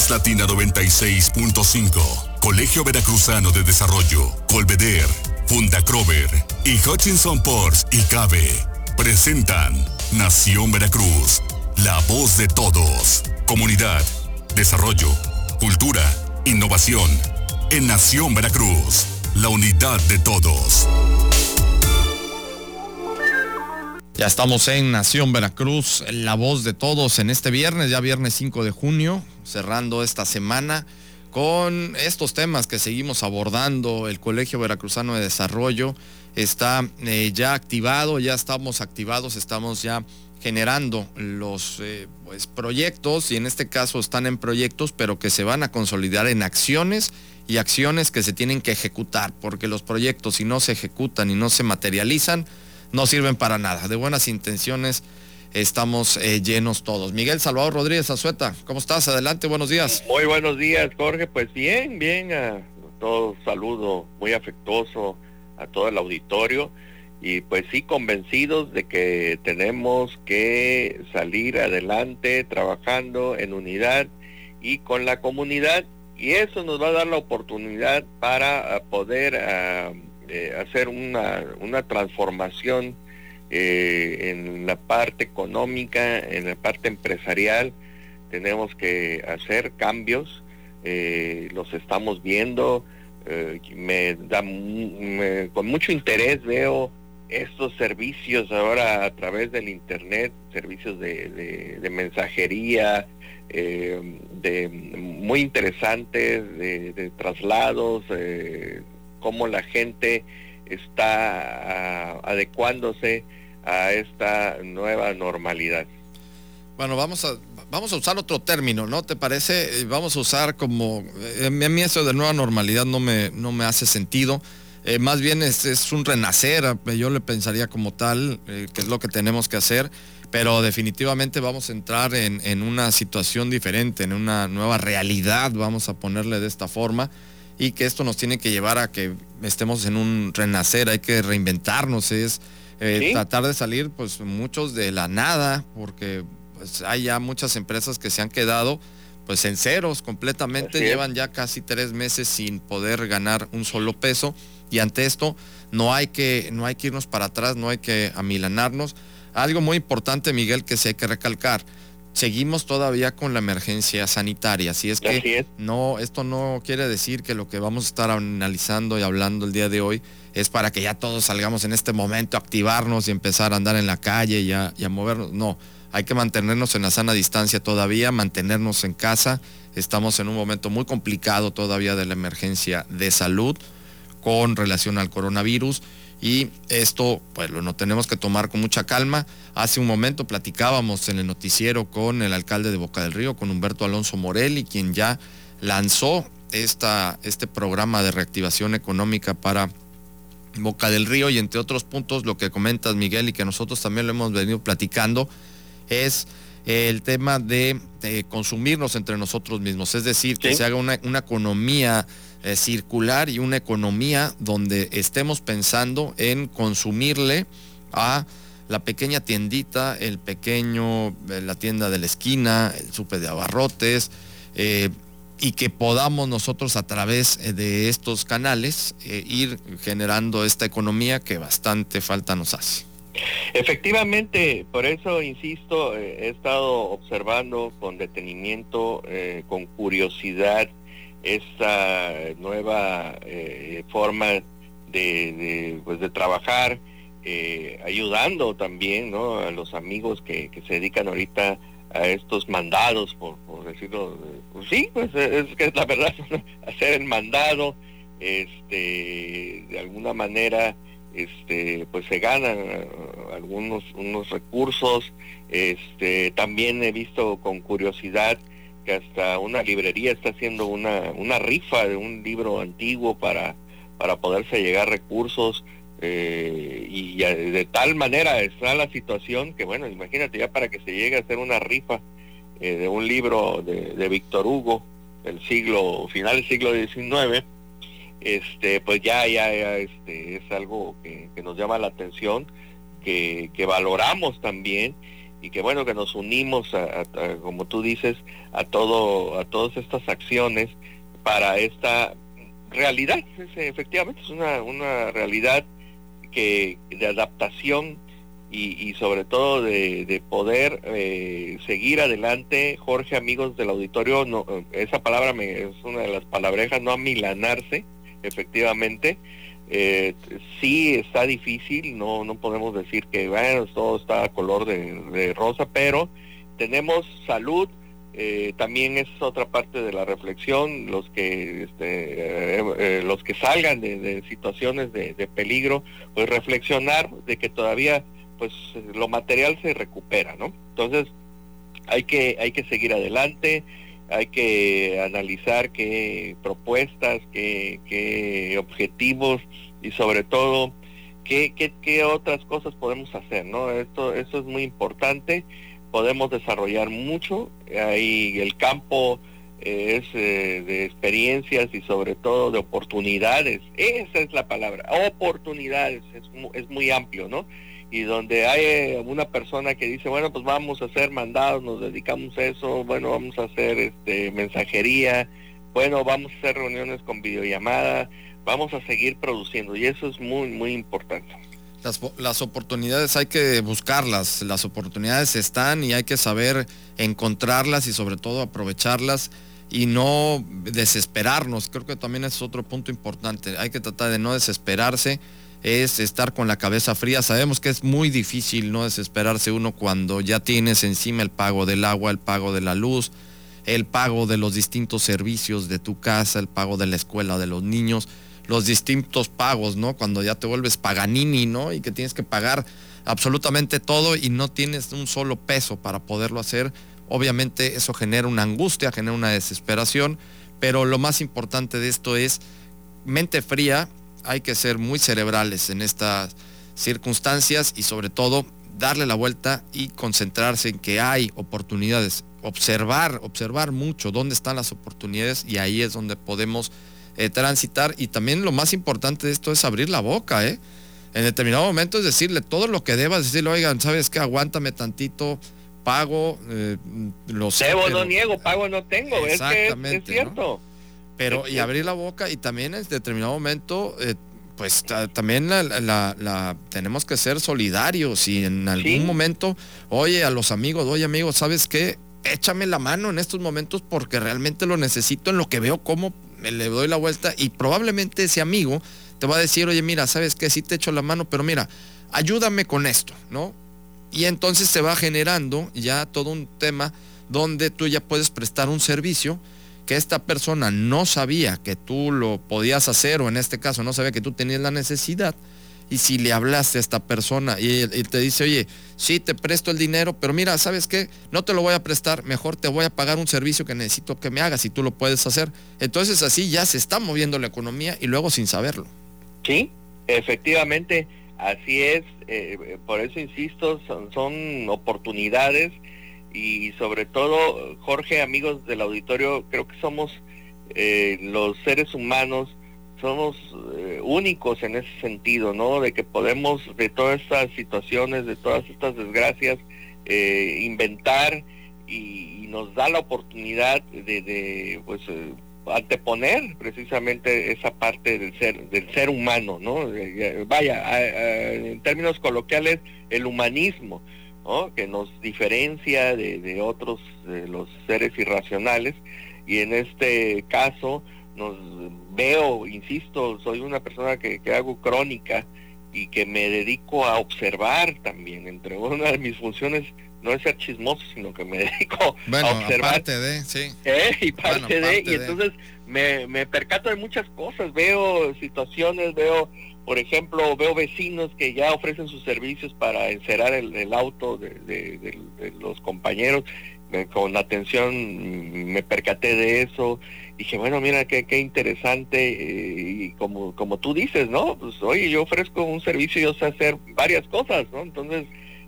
Más Latina 96.5, Colegio Veracruzano de Desarrollo, Colveder, Funda Crover y Hutchinson Ports y Cabe presentan Nación Veracruz, la voz de todos. Comunidad, desarrollo, cultura, innovación. En Nación Veracruz, la unidad de todos. Ya estamos en Nación Veracruz, la voz de todos en este viernes, ya viernes 5 de junio, cerrando esta semana con estos temas que seguimos abordando. El Colegio Veracruzano de Desarrollo está eh, ya activado, ya estamos activados, estamos ya generando los eh, pues, proyectos y en este caso están en proyectos pero que se van a consolidar en acciones y acciones que se tienen que ejecutar porque los proyectos si no se ejecutan y no se materializan no sirven para nada. De buenas intenciones estamos eh, llenos todos. Miguel Salvador Rodríguez Azueta, ¿cómo estás? Adelante, buenos días. Muy buenos días, Jorge. Pues bien, bien, a todo saludo muy afectuoso a todo el auditorio y pues sí convencidos de que tenemos que salir adelante trabajando en unidad y con la comunidad y eso nos va a dar la oportunidad para ah, poder ah, eh, hacer una, una transformación eh, en la parte económica, en la parte empresarial, tenemos que hacer cambios, eh, los estamos viendo, me da con mucho interés veo estos servicios ahora a través del internet, servicios de, mensajería, de muy interesantes, de, traslados, cómo la gente está ah, adecuándose a esta nueva normalidad. Bueno, vamos a, vamos a usar otro término, ¿no? ¿Te parece? Eh, vamos a usar como, eh, a mí eso de nueva normalidad no me, no me hace sentido. Eh, más bien es, un renacer, yo le pensaría como tal, que es lo que tenemos que hacer, pero definitivamente vamos a entrar en, en, una situación diferente, en una nueva realidad, vamos a ponerle de esta forma y que esto nos tiene que llevar a que estemos en un renacer, hay que reinventarnos, es eh, tratar de salir pues muchos de la nada, porque pues, hay ya muchas empresas que se han quedado pues en ceros completamente, llevan ya casi tres meses sin poder ganar un solo peso y ante esto no hay que, no hay que irnos para atrás, no hay que amilanarnos. Algo muy importante, Miguel, que se hay que recalcar seguimos todavía con la emergencia sanitaria. Así es que no, esto no quiere decir que lo que vamos a estar analizando y hablando el día de hoy es para que ya todos salgamos en este momento a activarnos y empezar a andar en la calle y a, y a movernos. No, hay que mantenernos en la sana distancia todavía, mantenernos en casa. Estamos en un momento muy complicado todavía de la emergencia de salud con relación al coronavirus y esto pues lo tenemos que tomar con mucha calma. Hace un momento platicábamos en el noticiero con el alcalde de Boca del Río, con Humberto Alonso Morelli, quien ya lanzó esta, este programa de reactivación económica para Boca del Río. Y entre otros puntos lo que comentas Miguel y que nosotros también lo hemos venido platicando es el tema de, consumirnos entre nosotros mismos, es decir, que se haga una, una economía eh, circular y una economía donde estemos pensando en consumirle a la pequeña tiendita, el pequeño, eh, la tienda de la esquina, el supe de abarrotes, eh, y que podamos nosotros a través de estos canales ir generando esta economía que bastante falta nos hace. Efectivamente, por eso insisto, he estado observando con detenimiento, con curiosidad, esta nueva eh, forma de, pues de trabajar, eh, ayudando también ¿no? a los amigos que, se dedican ahorita a estos mandados, por, decirlo, pues sí, pues es que es la verdad, hacer el mandado, este, de alguna manera, este, pues se ganan uh, algunos unos recursos, este, también he visto con curiosidad que hasta una librería está haciendo una, una rifa de un libro antiguo para, para poderse llegar recursos eh, y de tal manera está la situación que bueno, imagínate ya para que se llegue a hacer una rifa eh, de un libro de, Víctor Hugo del siglo, final del siglo XIX, este, pues ya, ya, este, es algo que, nos llama la atención, que, que valoramos también y que bueno que nos unimos a, como tú dices a todo a todas estas acciones para esta realidad. Efectivamente es una, una realidad que de adaptación y, sobre todo de, poder eh, seguir adelante. Jorge amigos del auditorio no, esa palabra me, es una de las palabrejas no amilanarse efectivamente eh, sí está difícil, no, no podemos decir que bueno, todo está a color de, rosa, pero tenemos salud, eh, también es otra parte de la reflexión, los que este, eh, eh, los que salgan de, situaciones de, peligro, pues reflexionar de que todavía pues lo material se recupera, ¿no? Entonces hay que hay que seguir adelante, hay que analizar qué propuestas, qué, objetivos y sobre todo qué, qué, otras cosas podemos hacer, ¿no? Esto, esto es muy importante, podemos desarrollar mucho, ahí el campo es eh, de experiencias y sobre todo de oportunidades, esa es la palabra, oportunidades, es, es muy amplio, ¿no? Y donde hay eh, una persona que dice, bueno, pues vamos a hacer mandados, nos dedicamos a eso, bueno, vamos a hacer este mensajería, bueno, vamos a hacer reuniones con videollamada, vamos a seguir produciendo y eso es muy, muy importante. Las, las, oportunidades hay que buscarlas, las oportunidades están y hay que saber encontrarlas y sobre todo aprovecharlas y no desesperarnos. Creo que también es otro punto importante. Hay que tratar de no desesperarse es estar con la cabeza fría. Sabemos que es muy difícil no desesperarse uno cuando ya tienes encima el pago del agua, el pago de la luz, el pago de los distintos servicios de tu casa, el pago de la escuela de los niños, los distintos pagos, ¿no? Cuando ya te vuelves paganini, ¿no? Y que tienes que pagar absolutamente todo y no tienes un solo peso para poderlo hacer. Obviamente eso genera una angustia, genera una desesperación, pero lo más importante de esto es mente fría, hay que ser muy cerebrales en estas circunstancias y sobre todo darle la vuelta y concentrarse en que hay oportunidades, observar, observar mucho dónde están las oportunidades y ahí es donde podemos eh, transitar y también lo más importante de esto es abrir la boca, ¿eh? En determinado momento es decirle todo lo que debas, decirle, oigan, ¿sabes qué? Aguántame tantito, pago, eh, lo sé. Debo, no niego, pago no tengo, es que es, cierto. Pero, y abrir la boca y también en determinado momento, eh, pues también la, tenemos que ser solidarios y en algún momento, oye, a los amigos, oye amigos, ¿sabes qué? Échame la mano en estos momentos porque realmente lo necesito en lo que veo cómo me le doy la vuelta y probablemente ese amigo te va a decir, oye, mira, ¿sabes qué? Sí te echo la mano, pero mira, ayúdame con esto, ¿no? Y entonces se va generando ya todo un tema donde tú ya puedes prestar un servicio que esta persona no sabía que tú lo podías hacer o en este caso no sabía que tú tenías la necesidad y si le hablaste a esta persona y, te dice, oye, sí, te presto el dinero, pero mira, ¿sabes qué? No te lo voy a prestar, mejor te voy a pagar un servicio que necesito que me hagas y tú lo puedes hacer. Entonces así ya se está moviendo la economía y luego sin saberlo. Sí, efectivamente, así es. Eh, por eso insisto, son, son oportunidades y sobre todo, Jorge, amigos del auditorio, creo que somos eh, los seres humanos, somos eh, únicos en ese sentido, ¿no? De que podemos de todas estas situaciones, de todas estas desgracias, eh, inventar y, nos da la oportunidad de, de pues, anteponer precisamente esa parte del ser, del ser humano, ¿no? Vaya, en términos coloquiales, el humanismo que nos diferencia de, otros, de los seres irracionales, y en este caso nos veo, insisto, soy una persona que, hago crónica y que me dedico a observar también, entre una de mis funciones no es ser chismoso, sino que me dedico a observar. Parte de, sí. ¿Eh? Y parte de, y entonces me, me percato de muchas cosas, veo situaciones, veo por ejemplo, veo vecinos que ya ofrecen sus servicios para encerar el, auto de, los compañeros. con atención me percaté de eso. Dije, bueno, mira qué, qué interesante. Eh, y como, como tú dices, ¿no? Pues oye, yo ofrezco un servicio y yo sé hacer varias cosas, ¿no? Entonces,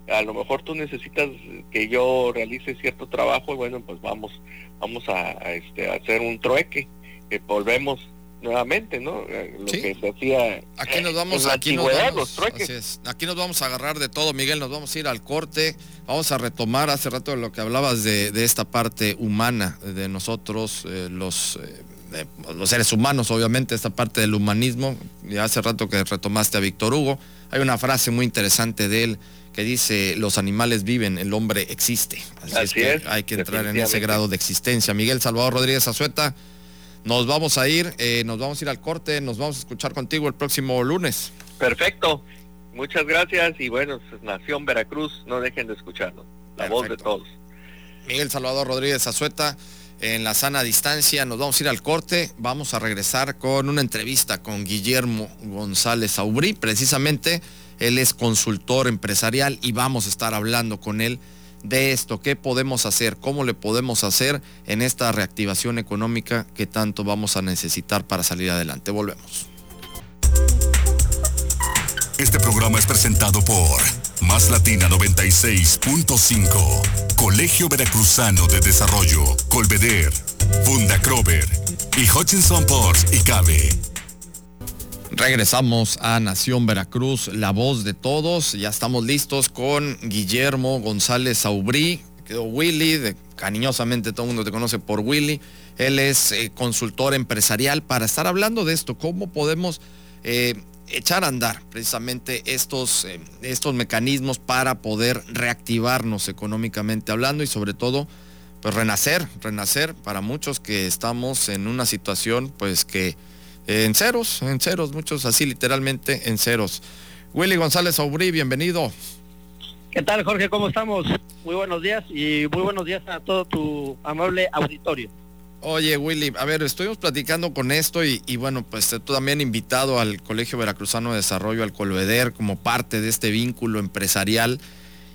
a lo mejor tú necesitas que yo realice cierto trabajo y bueno, pues vamos, vamos a, este, hacer un trueque. que volvemos nuevamente, ¿no? Eh, lo que se hacía aquí nos vamos, aquí nos vamos, Aquí nos vamos a agarrar de todo, Miguel, nos vamos a ir al corte, vamos a retomar hace rato lo que hablabas de, esta parte humana de nosotros, eh, los, eh, los seres humanos, obviamente, esta parte del humanismo, ya hace rato que retomaste a Víctor Hugo, hay una frase muy interesante de él que dice los animales viven, el hombre existe. Así, es que hay que entrar en ese grado de existencia. Miguel Salvador Rodríguez Azueta, nos vamos a ir, eh, nos vamos a ir al corte, nos vamos a escuchar contigo el próximo lunes. Perfecto, muchas gracias y bueno, pues, Nación Veracruz, no dejen de escucharnos, la voz de todos. Miguel Salvador Rodríguez Azueta, en la sana distancia, nos vamos a ir al corte, vamos a regresar con una entrevista con Guillermo González Aubrí, precisamente él es consultor empresarial y vamos a estar hablando con él de esto, qué podemos hacer, cómo le podemos hacer en esta reactivación económica que tanto vamos a necesitar para salir adelante. Volvemos. Este programa es presentado por Más Latina 96.5, Colegio Veracruzano de Desarrollo, Colveder, Funda Crover y Hutchinson Ports y Cabe. Regresamos a Nación Veracruz, la voz de todos. Ya estamos listos con Guillermo González Aubrí, Willy, de, cariñosamente todo el mundo te conoce por Willy. Él es eh, consultor empresarial para estar hablando de esto, cómo podemos eh, echar a andar precisamente estos, eh, estos mecanismos para poder reactivarnos económicamente hablando y sobre todo pues renacer, renacer para muchos que estamos en una situación pues que en ceros, en ceros, muchos así literalmente en ceros. Willy González Aubrí, bienvenido. ¿Qué tal, Jorge? ¿Cómo estamos? Muy buenos días y muy buenos días a todo tu amable auditorio. Oye, Willy, a ver, estuvimos platicando con esto y, y, bueno, pues tú también invitado al Colegio Veracruzano de Desarrollo, al Colveder, como parte de este vínculo empresarial.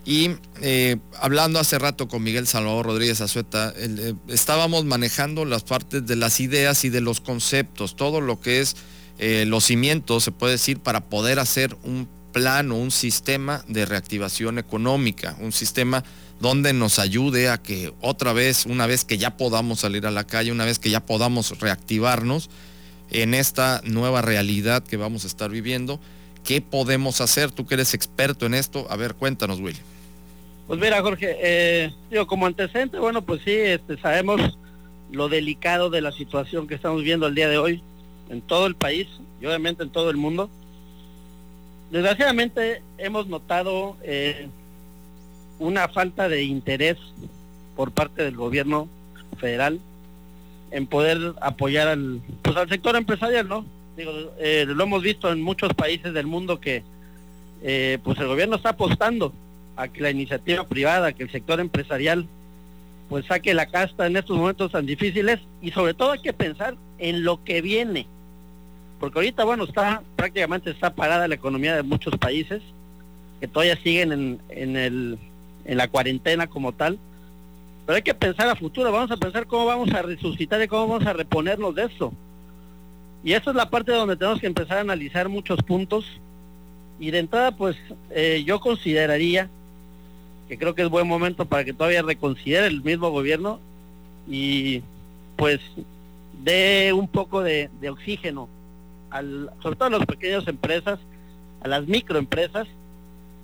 Y eh, hablando hace rato con Miguel Salvador Rodríguez Azueta, eh, estábamos manejando las partes de las ideas y de los conceptos, todo lo que es eh, los cimientos, se puede decir, para poder hacer un plan o un sistema de reactivación económica, un sistema donde nos ayude a que otra vez, una vez que ya podamos salir a la calle, una vez que ya podamos reactivarnos en esta nueva realidad que vamos a estar viviendo, ¿qué podemos hacer? Tú que eres experto en esto, a ver, cuéntanos, Willy. Pues mira, Jorge, eh, digo, como antecedente, bueno, pues sí, este, sabemos lo delicado de la situación que estamos viendo el día de hoy en todo el país y obviamente en todo el mundo. Desgraciadamente hemos notado eh, una falta de interés por parte del gobierno federal en poder apoyar al, pues al sector empresarial, ¿no? Digo, eh, lo hemos visto en muchos países del mundo que pues el gobierno está apostando a que la iniciativa privada, que el sector empresarial pues saque la casta en estos momentos tan difíciles y sobre todo hay que pensar en lo que viene. Porque ahorita, bueno, está prácticamente está parada la economía de muchos países que todavía siguen en, en, el, en la cuarentena como tal. Pero hay que pensar a futuro, vamos a pensar cómo vamos a resucitar y cómo vamos a reponernos de esto. Y esa es la parte donde tenemos que empezar a analizar muchos puntos. Y de entrada, pues eh, yo consideraría que creo que es buen momento para que todavía reconsidere el mismo gobierno y pues dé un poco de, oxígeno al, sobre todo a las pequeñas empresas, a las microempresas,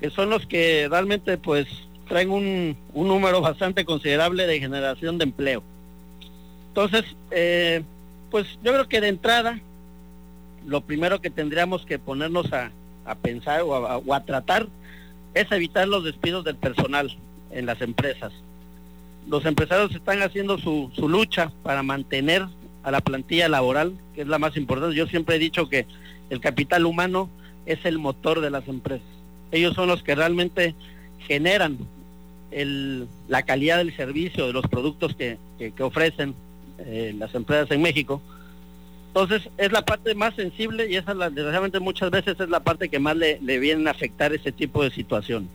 que son los que realmente pues traen un, un número bastante considerable de generación de empleo. Entonces, eh, pues yo creo que de entrada, lo primero que tendríamos que ponernos a, pensar o o a tratar es evitar los despidos del personal en las empresas. Los empresarios están haciendo su, lucha para mantener a la plantilla laboral, que es la más importante. Yo siempre he dicho que el capital humano es el motor de las empresas. Ellos son los que realmente generan la calidad del servicio, de los productos que, ofrecen eh, las empresas en México. Entonces es la parte más sensible y esa desgraciadamente muchas veces es la parte que más le, le vienen a afectar ese tipo de situaciones.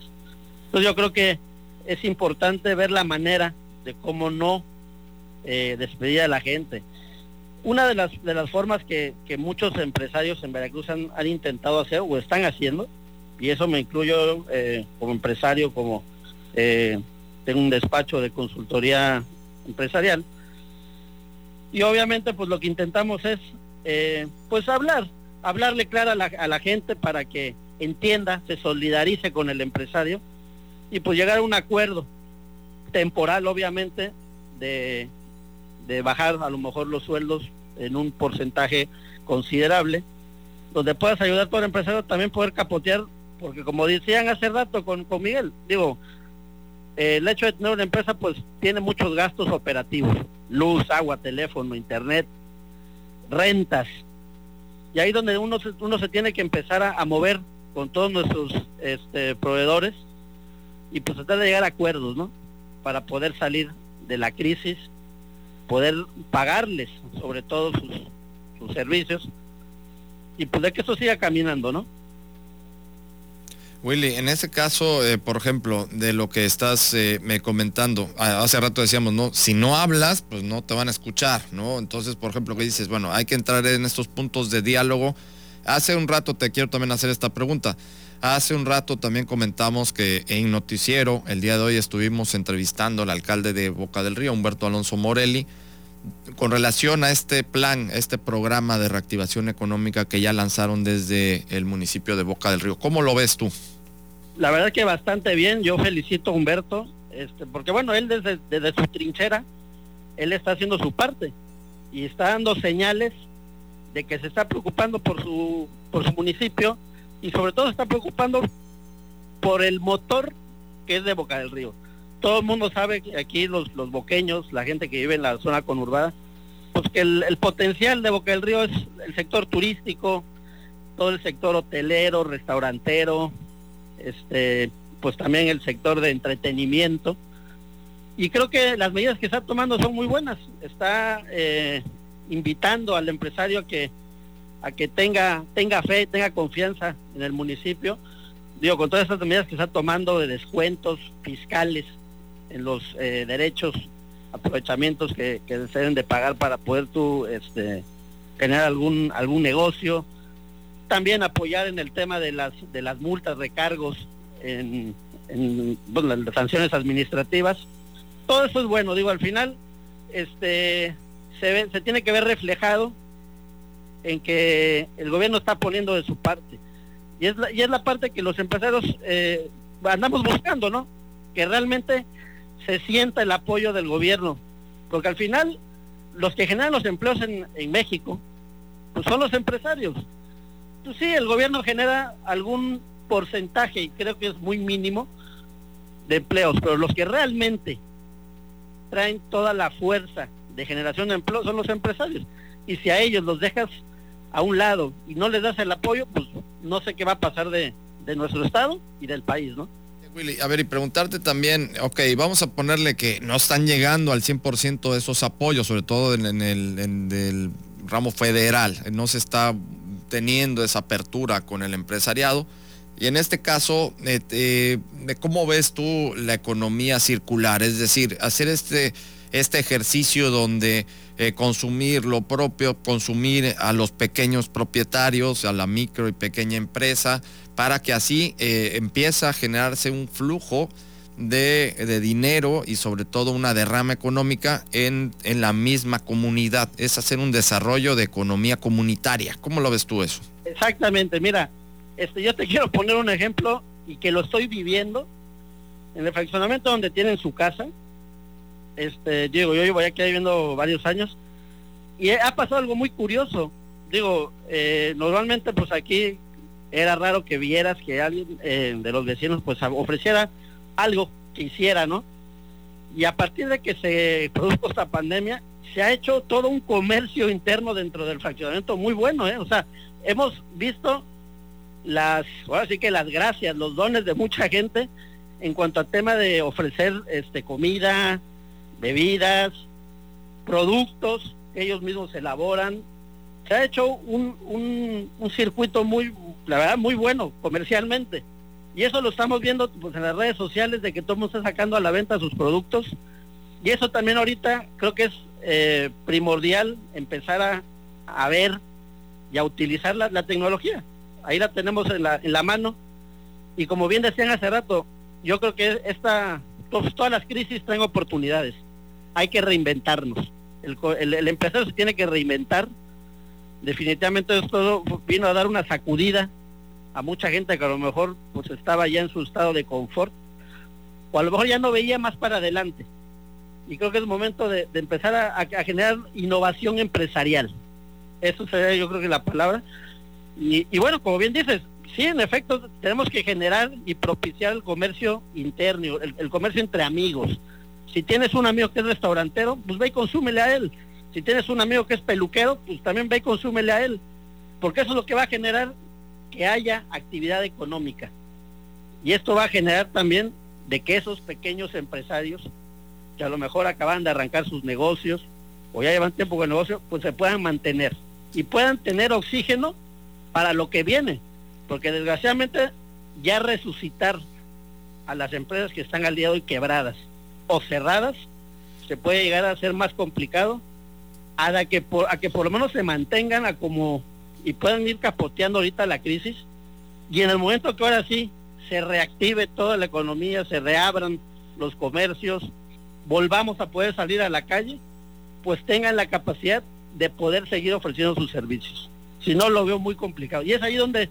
Entonces yo creo que es importante ver la manera de cómo no eh, despedir a la gente. Una de las, de las formas que, muchos empresarios en Veracruz han, intentado hacer o están haciendo, y eso me incluyo eh, como empresario, como eh, tengo un despacho de consultoría empresarial, y obviamente pues lo que intentamos es eh, pues hablar, hablarle claro a la, a la gente para que entienda, se solidarice con el empresario y pues llegar a un acuerdo temporal, obviamente, de, de bajar a lo mejor los sueldos en un porcentaje considerable, donde puedas ayudar el empresario también poder capotear, porque como decían hace rato con, con Miguel, digo, el hecho de tener una empresa pues tiene muchos gastos operativos, luz, agua, teléfono, internet, rentas. Y ahí donde uno se, uno se tiene que empezar a, mover con todos nuestros este, proveedores y pues tratar de llegar a acuerdos, ¿no? Para poder salir de la crisis, poder pagarles sobre todo sus, servicios y poder que esto siga caminando, ¿no? Willy, en ese caso, eh, por ejemplo, de lo que estás eh, me comentando, hace rato decíamos, ¿no? Si no hablas, pues no te van a escuchar, ¿no? Entonces, por ejemplo, que dices, bueno, hay que entrar en estos puntos de diálogo. Hace un rato te quiero también hacer esta pregunta. Hace un rato también comentamos que en Noticiero, el día de hoy estuvimos entrevistando al alcalde de Boca del Río, Humberto Alonso Morelli, con relación a este plan, este programa de reactivación económica que ya lanzaron desde el municipio de Boca del Río. ¿Cómo lo ves tú? La verdad que bastante bien, yo felicito a Humberto, este, porque bueno, él desde, desde su trinchera, él está haciendo su parte y está dando señales de que se está preocupando por su, por su municipio y sobre todo está preocupando por el motor que es de Boca del Río todo el mundo sabe aquí los, los boqueños, la gente que vive en la zona conurbada, pues que el, el, potencial de Boca del Río es el sector turístico, todo el sector hotelero, restaurantero, este, pues también el sector de entretenimiento. Y creo que las medidas que está tomando son muy buenas. Está eh, invitando al empresario a que a que tenga tenga fe, tenga confianza en el municipio. Digo, con todas estas medidas que está tomando de descuentos fiscales, en los eh, derechos, aprovechamientos que, que de pagar para poder tú este, tener algún, algún negocio. También apoyar en el tema de las, de las multas, recargos, en, en bueno, las sanciones administrativas. Todo eso es bueno, digo, al final este, se, ve, se tiene que ver reflejado en que el gobierno está poniendo de su parte. Y es la, y es la parte que los empresarios eh, andamos buscando, ¿no? Que realmente se sienta el apoyo del gobierno, porque al final los que generan los empleos en, en México pues son los empresarios. Pues sí, el gobierno genera algún porcentaje, y creo que es muy mínimo, de empleos, pero los que realmente traen toda la fuerza de generación de empleo son los empresarios. Y si a ellos los dejas a un lado y no les das el apoyo, pues no sé qué va a pasar de, de nuestro Estado y del país, ¿no? Willy, a ver, y preguntarte también, ok, vamos a ponerle que no están llegando al 100% de esos apoyos, sobre todo en, el ramo federal, no se está teniendo esa apertura con el empresariado. Y en este caso, eh, ¿cómo ves tú la economía circular? Es decir, hacer este, este ejercicio donde eh, consumir lo propio, consumir a los pequeños propietarios, a la micro y pequeña empresa, para que así eh, empiece a generarse un flujo de, de, dinero y sobre todo una derrama económica en, en, la misma comunidad. Es hacer un desarrollo de economía comunitaria. ¿Cómo lo ves tú eso? Exactamente, mira, este, yo te quiero poner un ejemplo y que lo estoy viviendo en el fraccionamiento donde tienen su casa. Este, digo, yo llevo ya aquí viviendo varios años y ha pasado algo muy curioso. Digo, eh, normalmente pues aquí era raro que vieras que alguien eh, de los vecinos pues ofreciera algo que hiciera, ¿no? Y a partir de que se produjo esta pandemia, se ha hecho todo un comercio interno dentro del fraccionamiento muy bueno, ¿eh? O sea, hemos visto las, ahora sí que las gracias, los dones de mucha gente en cuanto al tema de ofrecer este comida, bebidas, productos que ellos mismos elaboran, se ha hecho un, un, circuito muy, la verdad, muy bueno comercialmente. Y eso lo estamos viendo pues, en las redes sociales de que todo el mundo está sacando a la venta sus productos. Y eso también ahorita creo que es eh, primordial empezar a, a, ver y a utilizar la, la, tecnología. Ahí la tenemos en la, en la mano. Y como bien decían hace rato, yo creo que esta, pues, todas las crisis traen oportunidades. Hay que reinventarnos. El, empresario se tiene que reinventar definitivamente esto vino a dar una sacudida a mucha gente que a lo mejor pues estaba ya en su estado de confort o a lo mejor ya no veía más para adelante. Y creo que es momento de, empezar a, generar innovación empresarial. Eso sería yo creo que la palabra. Y, bueno, como bien dices, sí, en efecto, tenemos que generar y propiciar el comercio interno, el, comercio entre amigos. Si tienes un amigo que es restaurantero, pues ve y consúmele a él. Si tienes un amigo que es peluquero, pues también ve y consúmele a él. Porque eso es lo que va a generar que haya actividad económica. Y esto va a generar también de que esos pequeños empresarios, que a lo mejor acaban de arrancar sus negocios o ya llevan tiempo con el negocio, pues se puedan mantener y puedan tener oxígeno para lo que viene. Porque desgraciadamente ya resucitar a las empresas que están al día de hoy quebradas o cerradas, se puede llegar a ser más complicado a, que, por, a que por lo menos se mantengan a como y puedan ir capoteando ahorita la crisis y en el momento que ahora sí se reactive toda la economía, se reabran los comercios, volvamos a poder salir a la calle, pues tengan la capacidad de poder seguir ofreciendo sus servicios. Si no, lo veo muy complicado. Y es ahí donde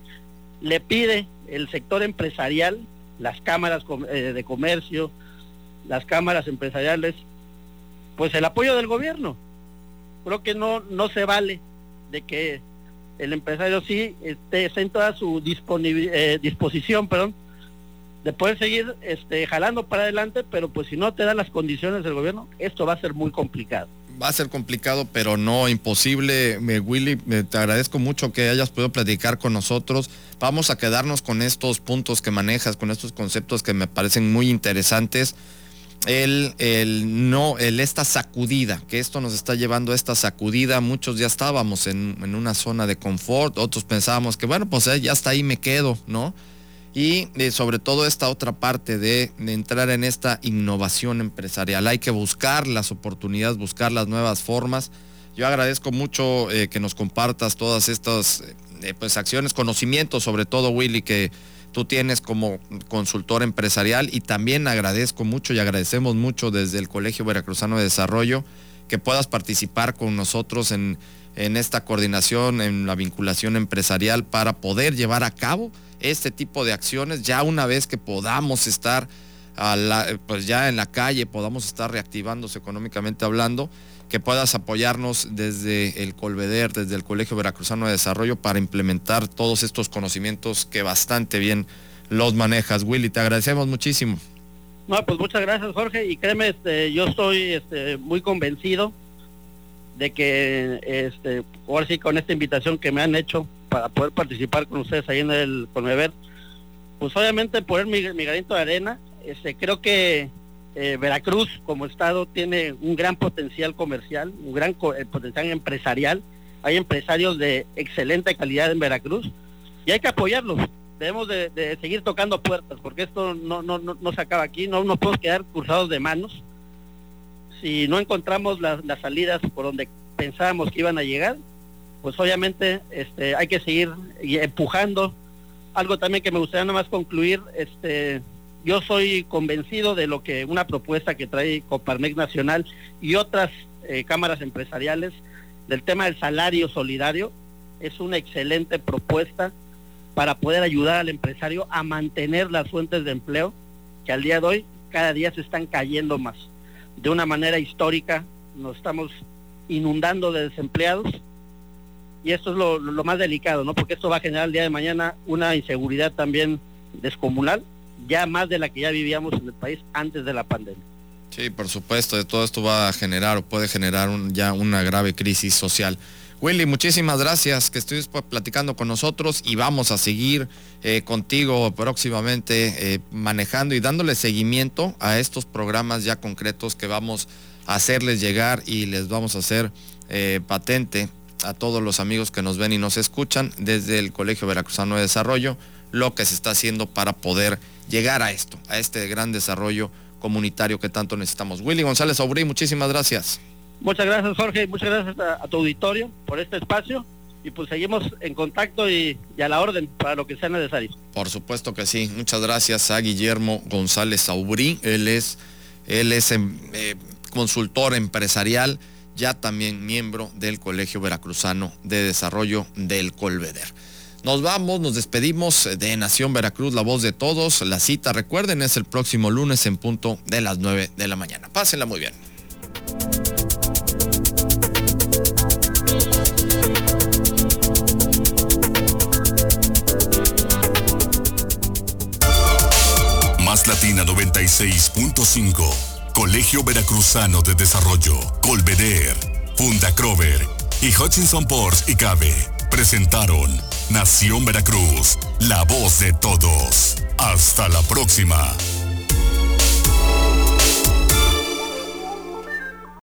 le pide el sector empresarial, las cámaras eh, de comercio, las cámaras empresariales, pues el apoyo del gobierno. Creo que no, no se vale de que el empresario sí esté, en toda su eh, disposición, perdón, de poder seguir este, jalando para adelante, pero pues si no te dan las condiciones del gobierno, esto va a ser muy complicado. Va a ser complicado, pero no imposible. Willy, te agradezco mucho que hayas podido platicar con nosotros. Vamos a quedarnos con estos puntos que manejas, con estos conceptos que me parecen muy interesantes el, el, no, el esta sacudida, que esto nos está llevando a esta sacudida. Muchos ya estábamos en, una zona de confort, otros pensábamos que bueno, pues eh, ya hasta ahí me quedo, ¿no? Y eh, sobre todo esta otra parte de, entrar en esta innovación empresarial. Hay que buscar las oportunidades, buscar las nuevas formas. Yo agradezco mucho eh, que nos compartas todas estas pues, acciones, conocimientos, sobre todo Willy, que tú tienes como consultor empresarial y también agradezco mucho y agradecemos mucho desde el Colegio Veracruzano de Desarrollo que puedas participar con nosotros en, esta coordinación, en la vinculación empresarial para poder llevar a cabo este tipo de acciones. Ya una vez que podamos estar pues ya en la calle, podamos estar reactivándose económicamente hablando, que puedas apoyarnos desde el Colveder, desde el Colegio Veracruzano de Desarrollo para implementar todos estos conocimientos que bastante bien los manejas. Willy, te agradecemos muchísimo. No, pues muchas gracias Jorge y créeme, este, yo estoy este, muy convencido de que este, ahora sí con esta invitación que me han hecho para poder participar con ustedes ahí en el Colveder, pues obviamente poner mi, mi granito de arena, este, creo que eh, Veracruz como estado tiene un gran potencial comercial, un gran eh, potencial empresarial. Hay empresarios de excelente calidad en Veracruz y hay que apoyarlos. Debemos de, seguir tocando puertas porque esto no, no, no, se acaba aquí, no nos podemos quedar cruzados de manos. Si no encontramos las, salidas por donde pensábamos que iban a llegar, pues obviamente este, hay que seguir empujando. Algo también que me gustaría nada más concluir, este, yo soy convencido de lo que una propuesta que trae Coparmex Nacional y otras eh, cámaras empresariales del tema del salario solidario es una excelente propuesta para poder ayudar al empresario a mantener las fuentes de empleo que al día de hoy cada día se están cayendo más. De una manera histórica nos estamos inundando de desempleados y esto es lo, lo más delicado, ¿no? Porque esto va a generar el día de mañana una inseguridad también descomunal ya más de la que ya vivíamos en el país antes de la pandemia. Sí, por supuesto, de todo esto va a generar o puede generar ya una grave crisis social. Willy, muchísimas gracias que estuviste platicando con nosotros y vamos a seguir eh, contigo próximamente eh, manejando y dándole seguimiento a estos programas ya concretos que vamos a hacerles llegar y les vamos a hacer eh, patente a todos los amigos que nos ven y nos escuchan desde el Colegio Veracruzano de Desarrollo lo que se está haciendo para poder llegar a esto, a este gran desarrollo comunitario que tanto necesitamos. Willy González Aubry, muchísimas gracias. Muchas gracias Jorge, muchas gracias a, tu auditorio por este espacio y pues seguimos en contacto y, a la orden para lo que sea necesario. Por supuesto que sí. Muchas gracias a Guillermo González Aubrí. Él es, él es em, eh, consultor empresarial ya también miembro del Colegio Veracruzano de Desarrollo del Colveder. Nos vamos, nos despedimos de Nación Veracruz, la voz de todos. La cita, recuerden, es el próximo lunes en punto de las 9 de la mañana. Pásenla muy bien. Más Latina 96.5. Colegio Veracruzano de Desarrollo, Colveder, Funda Crover y Hutchinson Ports y Cabe presentaron Nación Veracruz, la voz de todos. Hasta la próxima.